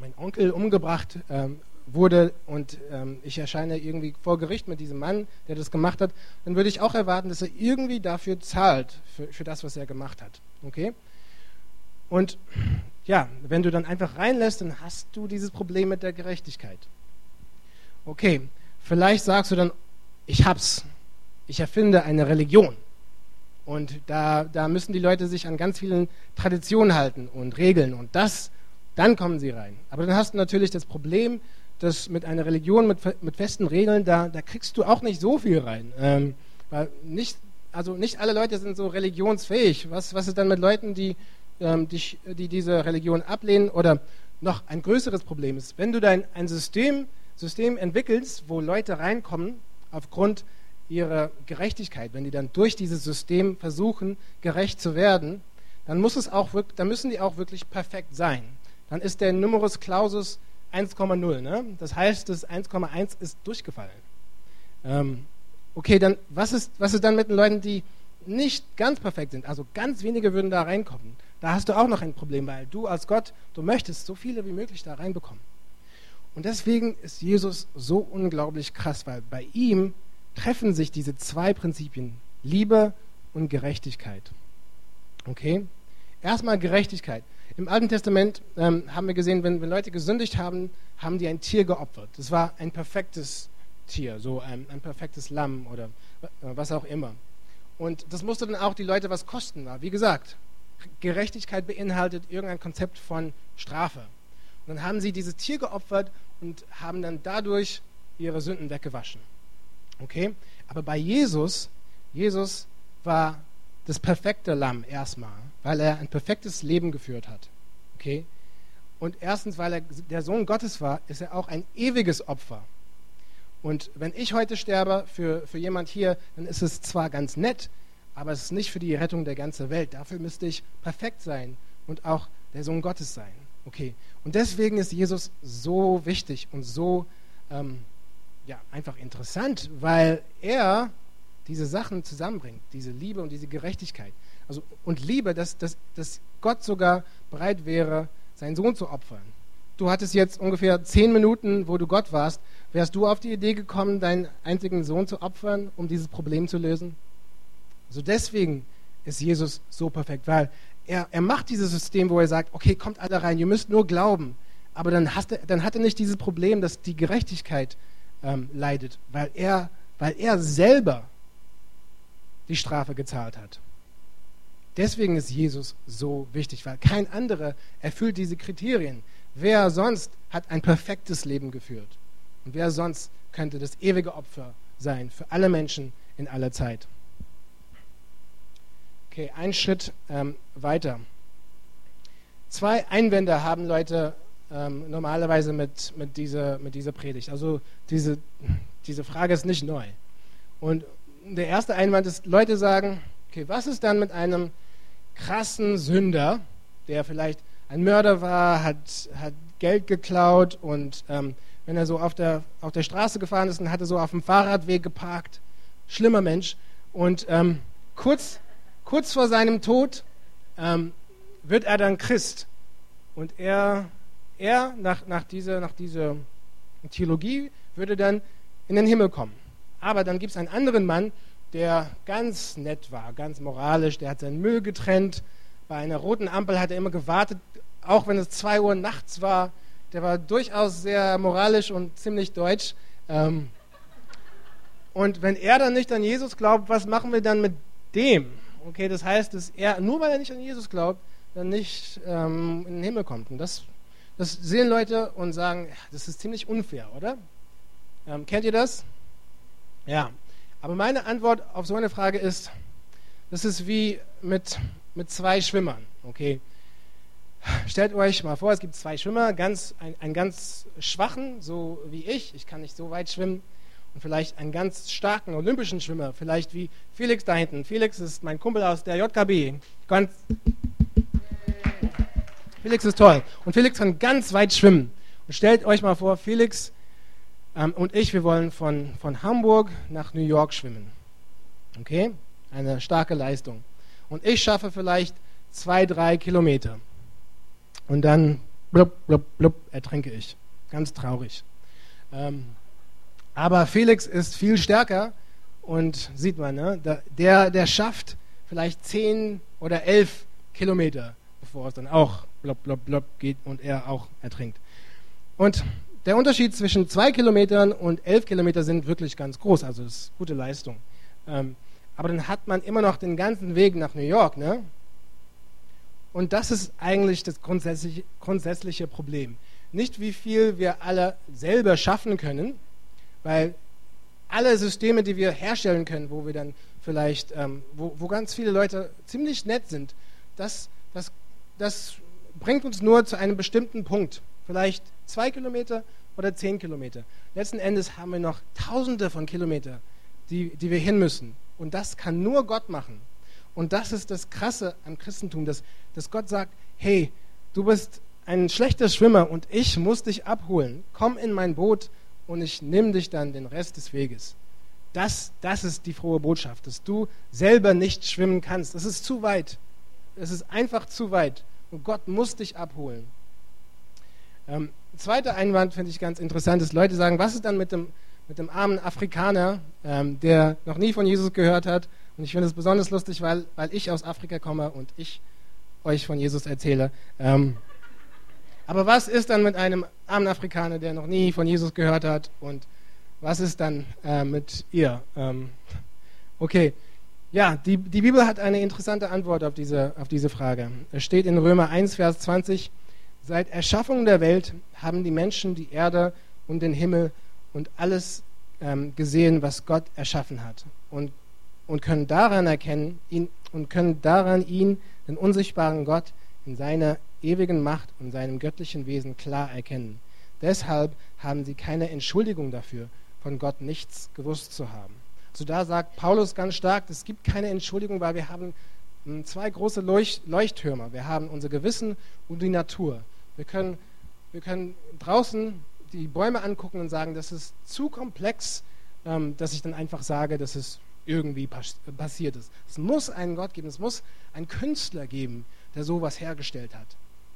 mein Onkel umgebracht ähm, wurde und ähm, ich erscheine irgendwie vor Gericht mit diesem Mann, der das gemacht hat, dann würde ich auch erwarten, dass er irgendwie dafür zahlt, für, für das, was er gemacht hat. Okay? Und ja, wenn du dann einfach reinlässt, dann hast du dieses Problem mit der Gerechtigkeit. Okay, vielleicht sagst du dann, ich hab's ich erfinde eine Religion. Und da, da müssen die Leute sich an ganz vielen Traditionen halten und Regeln. Und das, dann kommen sie rein. Aber dann hast du natürlich das Problem, dass mit einer Religion mit, mit festen Regeln, da, da kriegst du auch nicht so viel rein. Ähm, weil nicht, also nicht alle Leute sind so religionsfähig. Was, was ist dann mit Leuten, die, die, die diese Religion ablehnen? Oder noch ein größeres Problem ist, wenn du dein, ein System System entwickelst, wo Leute reinkommen aufgrund ihrer Gerechtigkeit, wenn die dann durch dieses System versuchen, gerecht zu werden, dann, muss es auch, dann müssen die auch wirklich perfekt sein. Dann ist der Numerus Clausus 1,0. Ne? Das heißt, das 1,1 ist durchgefallen. Ähm, okay, dann was ist, was ist dann mit den Leuten, die nicht ganz perfekt sind? Also ganz wenige würden da reinkommen. Da hast du auch noch ein Problem, weil du als Gott, du möchtest so viele wie möglich da reinbekommen. Und deswegen ist Jesus so unglaublich krass, weil bei ihm treffen sich diese zwei Prinzipien, Liebe und Gerechtigkeit. Okay? Erstmal Gerechtigkeit. Im Alten Testament ähm, haben wir gesehen, wenn, wenn Leute gesündigt haben, haben die ein Tier geopfert. Das war ein perfektes Tier, so ein, ein perfektes Lamm oder was auch immer. Und das musste dann auch die Leute was kosten. Wie gesagt, Gerechtigkeit beinhaltet irgendein Konzept von Strafe. Und dann haben sie dieses Tier geopfert und haben dann dadurch ihre Sünden weggewaschen. Okay? Aber bei Jesus, Jesus war das perfekte Lamm erstmal, weil er ein perfektes Leben geführt hat. Okay? Und erstens, weil er der Sohn Gottes war, ist er auch ein ewiges Opfer. Und wenn ich heute sterbe für, für jemand hier, dann ist es zwar ganz nett, aber es ist nicht für die Rettung der ganzen Welt. Dafür müsste ich perfekt sein und auch der Sohn Gottes sein. Okay. Und deswegen ist Jesus so wichtig und so ähm, ja, einfach interessant, weil er diese Sachen zusammenbringt, diese Liebe und diese Gerechtigkeit. Also, und Liebe, dass, dass, dass Gott sogar bereit wäre, seinen Sohn zu opfern. Du hattest jetzt ungefähr zehn Minuten, wo du Gott warst. Wärst du auf die Idee gekommen, deinen einzigen Sohn zu opfern, um dieses Problem zu lösen? Also deswegen ist Jesus so perfekt, weil er, er macht dieses System, wo er sagt, okay, kommt alle rein, ihr müsst nur glauben. Aber dann, hast er, dann hat er nicht dieses Problem, dass die Gerechtigkeit ähm, leidet, weil er, weil er selber die Strafe gezahlt hat. Deswegen ist Jesus so wichtig, weil kein anderer erfüllt diese Kriterien. Wer sonst hat ein perfektes Leben geführt? Und wer sonst könnte das ewige Opfer sein für alle Menschen in aller Zeit? Okay, ein Schritt ähm, weiter. Zwei Einwände haben Leute ähm, normalerweise mit, mit, dieser, mit dieser Predigt. Also diese, diese Frage ist nicht neu. Und der erste Einwand ist, Leute sagen, okay, was ist dann mit einem krassen Sünder, der vielleicht ein Mörder war, hat, hat Geld geklaut und ähm, wenn er so auf der, auf der Straße gefahren ist, dann hat er so auf dem Fahrradweg geparkt. Schlimmer Mensch. Und ähm, kurz, kurz vor seinem Tod ähm, wird er dann Christ. Und er, er nach, nach, dieser, nach dieser Theologie, würde dann in den Himmel kommen. Aber dann gibt es einen anderen Mann, der ganz nett war, ganz moralisch, der hat seinen Müll getrennt. Bei einer roten Ampel hat er immer gewartet, auch wenn es zwei Uhr nachts war. Der war durchaus sehr moralisch und ziemlich deutsch. Ähm, und wenn er dann nicht an Jesus glaubt, was machen wir dann mit dem? Okay, das heißt, dass er, nur weil er nicht an Jesus glaubt, dann nicht ähm, in den Himmel kommt. Und das, das sehen Leute und sagen, das ist ziemlich unfair, oder? Ähm, kennt ihr das? Ja, aber meine Antwort auf so eine Frage ist, das ist wie mit, mit zwei Schwimmern, okay? Stellt euch mal vor, es gibt zwei Schwimmer, ganz, ein, einen ganz schwachen, so wie ich, ich kann nicht so weit schwimmen, und vielleicht einen ganz starken olympischen Schwimmer, vielleicht wie Felix da hinten. Felix ist mein Kumpel aus der JKB. Ganz Felix ist toll. Und Felix kann ganz weit schwimmen. Und stellt euch mal vor, Felix ähm, und ich, wir wollen von, von Hamburg nach New York schwimmen. Okay? Eine starke Leistung. Und ich schaffe vielleicht zwei, drei Kilometer. Und dann blub, blub, blub, ertrinke ich. Ganz traurig. Ähm, aber Felix ist viel stärker und sieht man, ne? der, der schafft vielleicht zehn oder elf Kilometer, bevor es dann auch blub, blub, blub geht und er auch ertrinkt. Und der Unterschied zwischen zwei Kilometern und elf Kilometern sind wirklich ganz groß, also das ist gute Leistung. Ähm, aber dann hat man immer noch den ganzen Weg nach New York, ne? Und das ist eigentlich das grundsätzliche, grundsätzliche Problem. Nicht wie viel wir alle selber schaffen können, weil alle Systeme, die wir herstellen können, wo wir dann vielleicht, ähm, wo, wo ganz viele Leute ziemlich nett sind, das, das, das bringt uns nur zu einem bestimmten Punkt vielleicht zwei Kilometer, oder zehn Kilometer. Letzten Endes haben wir noch Tausende von Kilometern, die, die wir hin müssen. Und das kann nur Gott machen. Und das ist das Krasse am Christentum, dass, dass Gott sagt, hey, du bist ein schlechter Schwimmer und ich muss dich abholen. Komm in mein Boot und ich nehme dich dann den Rest des Weges. Das, das ist die frohe Botschaft, dass du selber nicht schwimmen kannst. Das ist zu weit. Es ist einfach zu weit. Und Gott muss dich abholen. Ähm, zweiter Einwand finde ich ganz interessant, dass Leute sagen, was ist dann mit dem, mit dem armen Afrikaner, ähm, der noch nie von Jesus gehört hat? Und ich finde es besonders lustig, weil, weil ich aus Afrika komme und ich euch von Jesus erzähle. Ähm, aber was ist dann mit einem armen Afrikaner, der noch nie von Jesus gehört hat? Und was ist dann äh, mit ihr? Ähm, okay, ja, die, die Bibel hat eine interessante Antwort auf diese, auf diese Frage. Es steht in Römer 1, Vers 20, seit Erschaffung der Welt haben die Menschen die Erde und den Himmel und alles ähm, gesehen, was Gott erschaffen hat. Und, und können daran erkennen, ihn, und können daran ihn, den unsichtbaren Gott, in seiner ewigen Macht und seinem göttlichen Wesen klar erkennen. Deshalb haben sie keine Entschuldigung dafür, von Gott nichts gewusst zu haben. So da sagt Paulus ganz stark, es gibt keine Entschuldigung, weil wir haben hm, zwei große Leuchttürme. Wir haben unser Gewissen und die Natur. Wir können, wir können draußen die Bäume angucken und sagen, das ist zu komplex, ähm, dass ich dann einfach sage, dass es irgendwie passiert ist. Es muss einen Gott geben, es muss einen Künstler geben, der sowas hergestellt hat.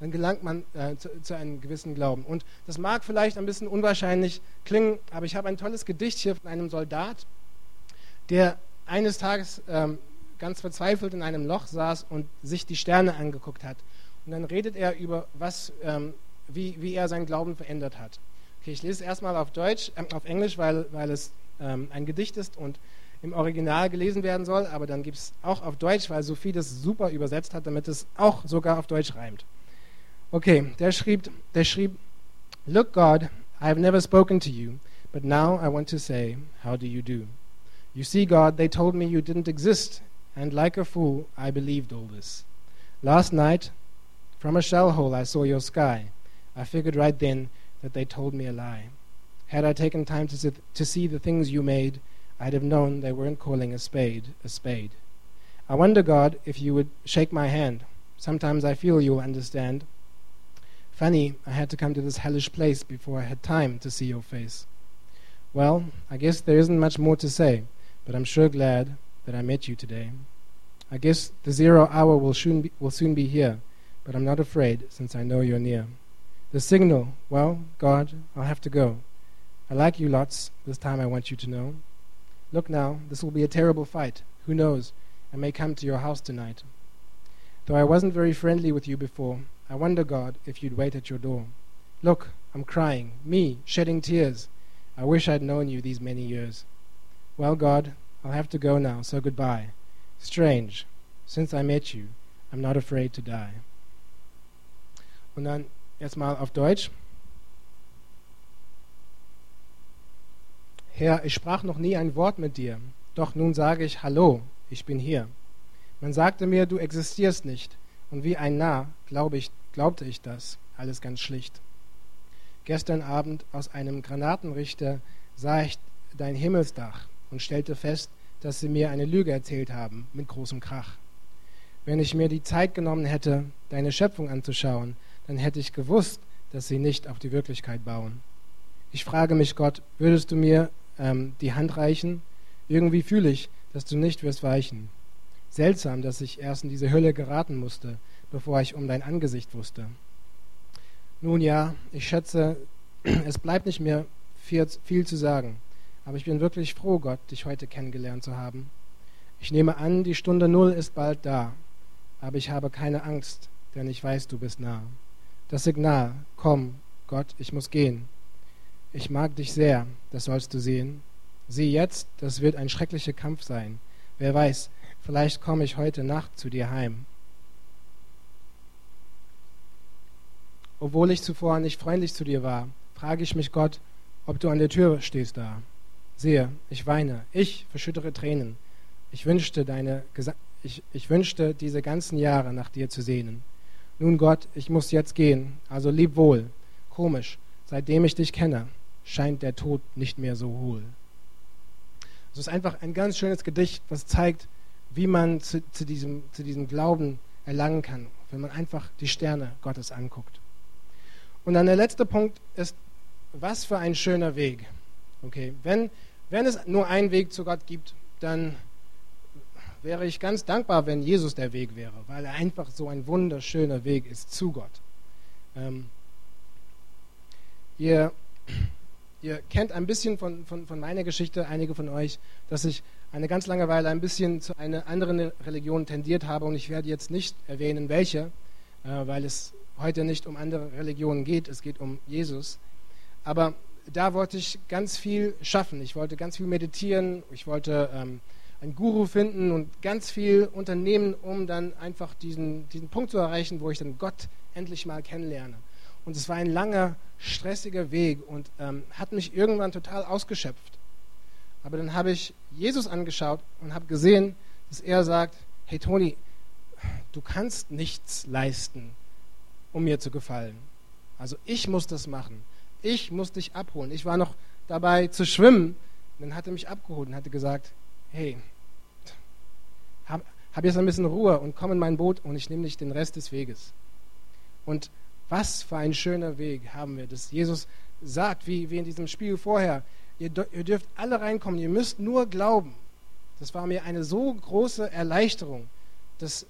Dann gelangt man äh, zu, zu, einem gewissen Glauben. Und das mag vielleicht ein bisschen unwahrscheinlich klingen, aber ich habe ein tolles Gedicht hier von einem Soldat, der eines Tages ähm, ganz verzweifelt in einem Loch saß und sich die Sterne angeguckt hat. Und dann redet er über, was, ähm, wie, wie er seinen Glauben verändert hat. Okay, ich lese es erstmal auf Deutsch, äh, auf Englisch, weil, weil es ähm, ein Gedicht ist und im Original gelesen werden soll, aber dann gibt es auch auf Deutsch, weil Sophie das super übersetzt hat, damit es auch sogar auf Deutsch reimt. Okay, der schrieb, der schrieb, Look God, I have never spoken to you, but now I want to say, how do you do? You see, God, they told me you didn't exist, and like a fool, I believed all this. Last night, from a shell hole, I saw your sky. I figured right then that they told me a lie. Had I taken time to, to see the things you made, I'd have known they weren't calling a spade a spade. I wonder, God, if you would shake my hand. Sometimes I feel you'll understand. Funny, I had to come to this hellish place before I had time to see your face. Well, I guess there isn't much more to say but I'm sure glad that I met you today. I guess the zero hour will soon be, will soon be here, but I'm not afraid since I know you're near. The signal, well, God, I'll have to go. I like you lots, this time I want you to know. Look now, this will be a terrible fight. Who knows? I may come to your house tonight. Though I wasn't very friendly with you before, I wonder, God, if you'd wait at your door. Look, I'm crying, me, shedding tears. I wish I'd known you these many years. Well, God, I'll have to go now, so goodbye. Strange, since I met you, I'm not afraid to die. Und dann erstmal auf Deutsch. Herr, ich sprach noch nie ein Wort mit dir, doch nun sage ich Hallo, ich bin hier. Man sagte mir, du existierst nicht, und wie ein Narr glaube ich, glaubte ich das, alles ganz schlicht. Gestern Abend aus einem Granatenrichter sah ich dein Himmelsdach, und stellte fest, dass sie mir eine Lüge erzählt haben, mit großem Krach. Wenn ich mir die Zeit genommen hätte, deine Schöpfung anzuschauen, dann hätte ich gewusst, dass sie nicht auf die Wirklichkeit bauen. Ich frage mich, Gott, würdest du mir ähm, die Hand reichen? Irgendwie fühle ich, dass du nicht wirst weichen. Seltsam, dass ich erst in diese Hölle geraten musste, bevor ich um dein Angesicht wusste. Nun ja, ich schätze, [CLEARS THROAT] es bleibt nicht mehr viel, viel zu sagen. Aber ich bin wirklich froh, Gott, dich heute kennengelernt zu haben. Ich nehme an, die Stunde Null ist bald da. Aber ich habe keine Angst, denn ich weiß, du bist nah. Das Signal, komm, Gott, ich muss gehen. Ich mag dich sehr, das sollst du sehen. Sieh jetzt, das wird ein schrecklicher Kampf sein. Wer weiß, vielleicht komme ich heute Nacht zu dir heim. Obwohl ich zuvor nicht freundlich zu dir war, frage ich mich Gott, ob du an der Tür stehst da. Siehe, ich weine, ich verschüttere Tränen. Ich wünschte, deine, ich, ich wünschte, diese ganzen Jahre nach dir zu sehnen. Nun Gott, ich muss jetzt gehen, also lieb wohl. Komisch, seitdem ich dich kenne, scheint der Tod nicht mehr so hohl. Es ist einfach ein ganz schönes Gedicht, was zeigt, wie man zu, zu, diesem, zu diesem Glauben erlangen kann, wenn man einfach die Sterne Gottes anguckt. Und dann der letzte Punkt ist, was für ein schöner Weg. Okay, wenn, wenn es nur einen Weg zu Gott gibt, dann wäre ich ganz dankbar, wenn Jesus der Weg wäre, weil er einfach so ein wunderschöner Weg ist zu Gott. Ähm, ihr, ihr kennt ein bisschen von, von, von meiner Geschichte, einige von euch, dass ich eine ganz lange Weile ein bisschen zu einer anderen Religion tendiert habe und ich werde jetzt nicht erwähnen, welche, äh, weil es heute nicht um andere Religionen geht, es geht um Jesus. Aber da wollte ich ganz viel schaffen. Ich wollte ganz viel meditieren, ich wollte ähm, einen Guru finden und ganz viel unternehmen, um dann einfach diesen, diesen Punkt zu erreichen, wo ich dann Gott endlich mal kennenlerne. Und es war ein langer, stressiger Weg und ähm, hat mich irgendwann total ausgeschöpft. Aber dann habe ich Jesus angeschaut und habe gesehen, dass er sagt, hey Toni, du kannst nichts leisten, um mir zu gefallen. Also ich muss das machen. Ich muss dich abholen. Ich war noch dabei zu schwimmen. Dann hat er mich abgeholt und hatte gesagt, hey, hab, hab jetzt ein bisschen Ruhe und komm in mein Boot und ich nehme dich den Rest des Weges. Und was für ein schöner Weg haben wir, dass Jesus sagt, wie, wie in diesem Spiel vorher, ihr, ihr dürft alle reinkommen, ihr müsst nur glauben. Das war mir eine so große Erleichterung, dass,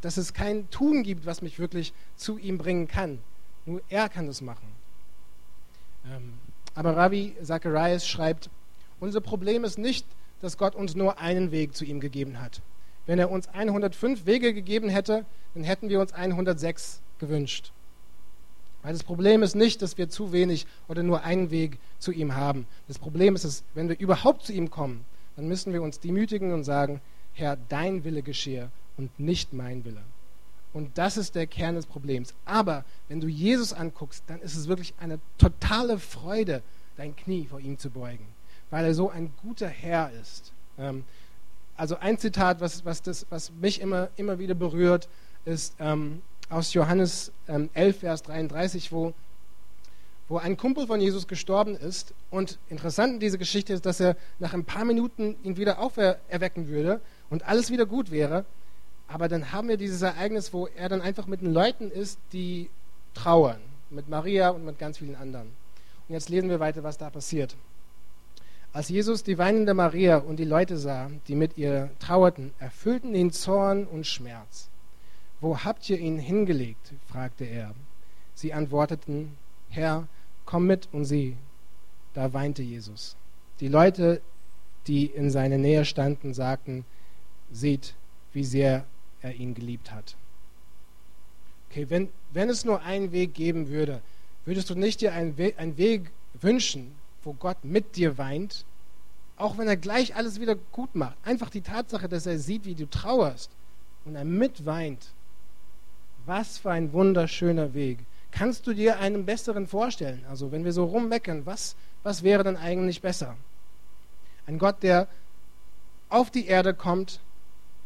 dass es kein Tun gibt, was mich wirklich zu ihm bringen kann. Nur er kann das machen. Ähm, aber Ravi Zacharias schreibt, unser Problem ist nicht, dass Gott uns nur einen Weg zu ihm gegeben hat. Wenn er uns 105 Wege gegeben hätte, dann hätten wir uns 106 gewünscht. Weil das Problem ist nicht, dass wir zu wenig oder nur einen Weg zu ihm haben. Das Problem ist, dass wenn wir überhaupt zu ihm kommen, dann müssen wir uns demütigen und sagen, Herr, dein Wille geschehe und nicht mein Wille. Und das ist der Kern des Problems. Aber wenn du Jesus anguckst, dann ist es wirklich eine totale Freude, dein Knie vor ihm zu beugen, weil er so ein guter Herr ist. Ähm, also ein Zitat, was, was, das, was mich immer, immer wieder berührt, ist ähm, aus Johannes ähm, 11, Vers 33, wo, wo ein Kumpel von Jesus gestorben ist. Und interessant in dieser Geschichte ist, dass er nach ein paar Minuten ihn wieder auferwecken würde und alles wieder gut wäre. Aber dann haben wir dieses Ereignis, wo er dann einfach mit den Leuten ist, die trauern. Mit Maria und mit ganz vielen anderen. Und jetzt lesen wir weiter, was da passiert. Als Jesus die weinende Maria und die Leute sah, die mit ihr trauerten, erfüllten ihn Zorn und Schmerz. Wo habt ihr ihn hingelegt? fragte er. Sie antworteten, Herr, komm mit und sieh. Da weinte Jesus. Die Leute, die in seiner Nähe standen, sagten, seht, wie sehr er ihn geliebt hat. Okay, wenn, wenn es nur einen Weg geben würde, würdest du nicht dir einen Weg, einen Weg wünschen, wo Gott mit dir weint, auch wenn er gleich alles wieder gut macht. Einfach die Tatsache, dass er sieht, wie du trauerst und er mitweint. Was für ein wunderschöner Weg. Kannst du dir einen besseren vorstellen? Also wenn wir so rummeckern, was, was wäre denn eigentlich besser? Ein Gott, der auf die Erde kommt,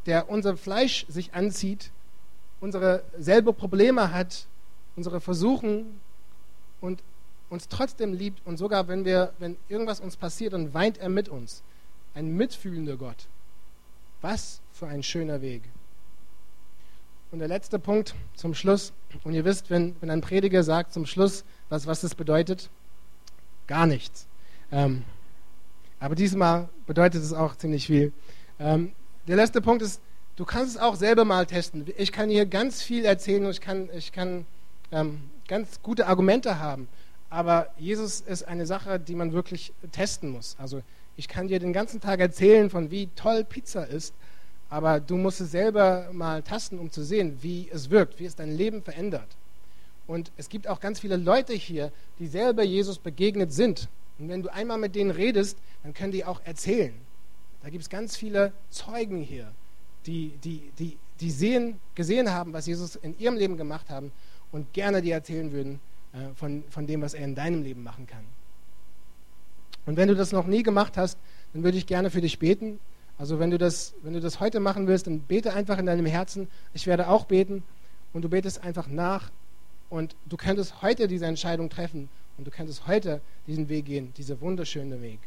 der unser Fleisch sich anzieht, unsere selber Probleme hat, unsere Versuchen und uns trotzdem liebt und sogar wenn wir, wenn irgendwas uns passiert, dann weint er mit uns. Ein mitfühlender Gott. Was für ein schöner Weg. Und der letzte Punkt zum Schluss. Und ihr wisst, wenn, wenn ein Prediger sagt zum Schluss, was, was das bedeutet, gar nichts. Ähm, aber diesmal bedeutet es auch ziemlich viel. Ähm, der letzte Punkt ist, du kannst es auch selber mal testen. Ich kann hier ganz viel erzählen und ich kann, ich kann ähm, ganz gute Argumente haben. Aber Jesus ist eine Sache, die man wirklich testen muss. Also ich kann dir den ganzen Tag erzählen, von wie toll Pizza ist, aber du musst es selber mal tasten, um zu sehen, wie es wirkt, wie es dein Leben verändert. Und es gibt auch ganz viele Leute hier, die selber Jesus begegnet sind. Und wenn du einmal mit denen redest, dann können die auch erzählen. Da gibt es ganz viele Zeugen hier, die, die, die, die sehen, gesehen haben, was Jesus in ihrem Leben gemacht haben und gerne dir erzählen würden äh, von, von dem, was er in deinem Leben machen kann. Und wenn du das noch nie gemacht hast, dann würde ich gerne für dich beten. Also wenn du das, wenn du das heute machen willst, dann bete einfach in deinem Herzen. Ich werde auch beten und du betest einfach nach und du könntest heute diese Entscheidung treffen Und du könntest heute diesen Weg gehen, dieser wunderschöne Weg.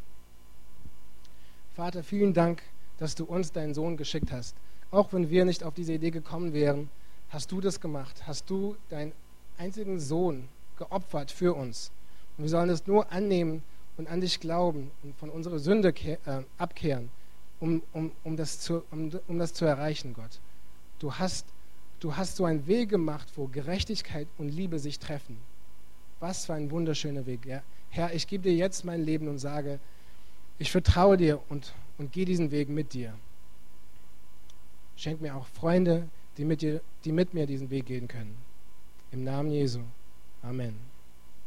Vater, vielen Dank, dass du uns deinen Sohn geschickt hast. Auch wenn wir nicht auf diese Idee gekommen wären, hast du das gemacht. Hast du deinen einzigen Sohn geopfert für uns. Und wir sollen es nur annehmen und an dich glauben und von unserer Sünde äh, abkehren, um, um, um, das zu, um, um das zu erreichen, Gott. Du hast, du hast so einen Weg gemacht, wo Gerechtigkeit und Liebe sich treffen. Was für ein wunderschöner Weg. Ja? Herr, ich gebe dir jetzt mein Leben und sage, ich vertraue dir und, und gehe diesen Weg mit dir. Schenk mir auch Freunde, die mit, dir, die mit mir diesen Weg gehen können. Im Namen Jesu. Amen.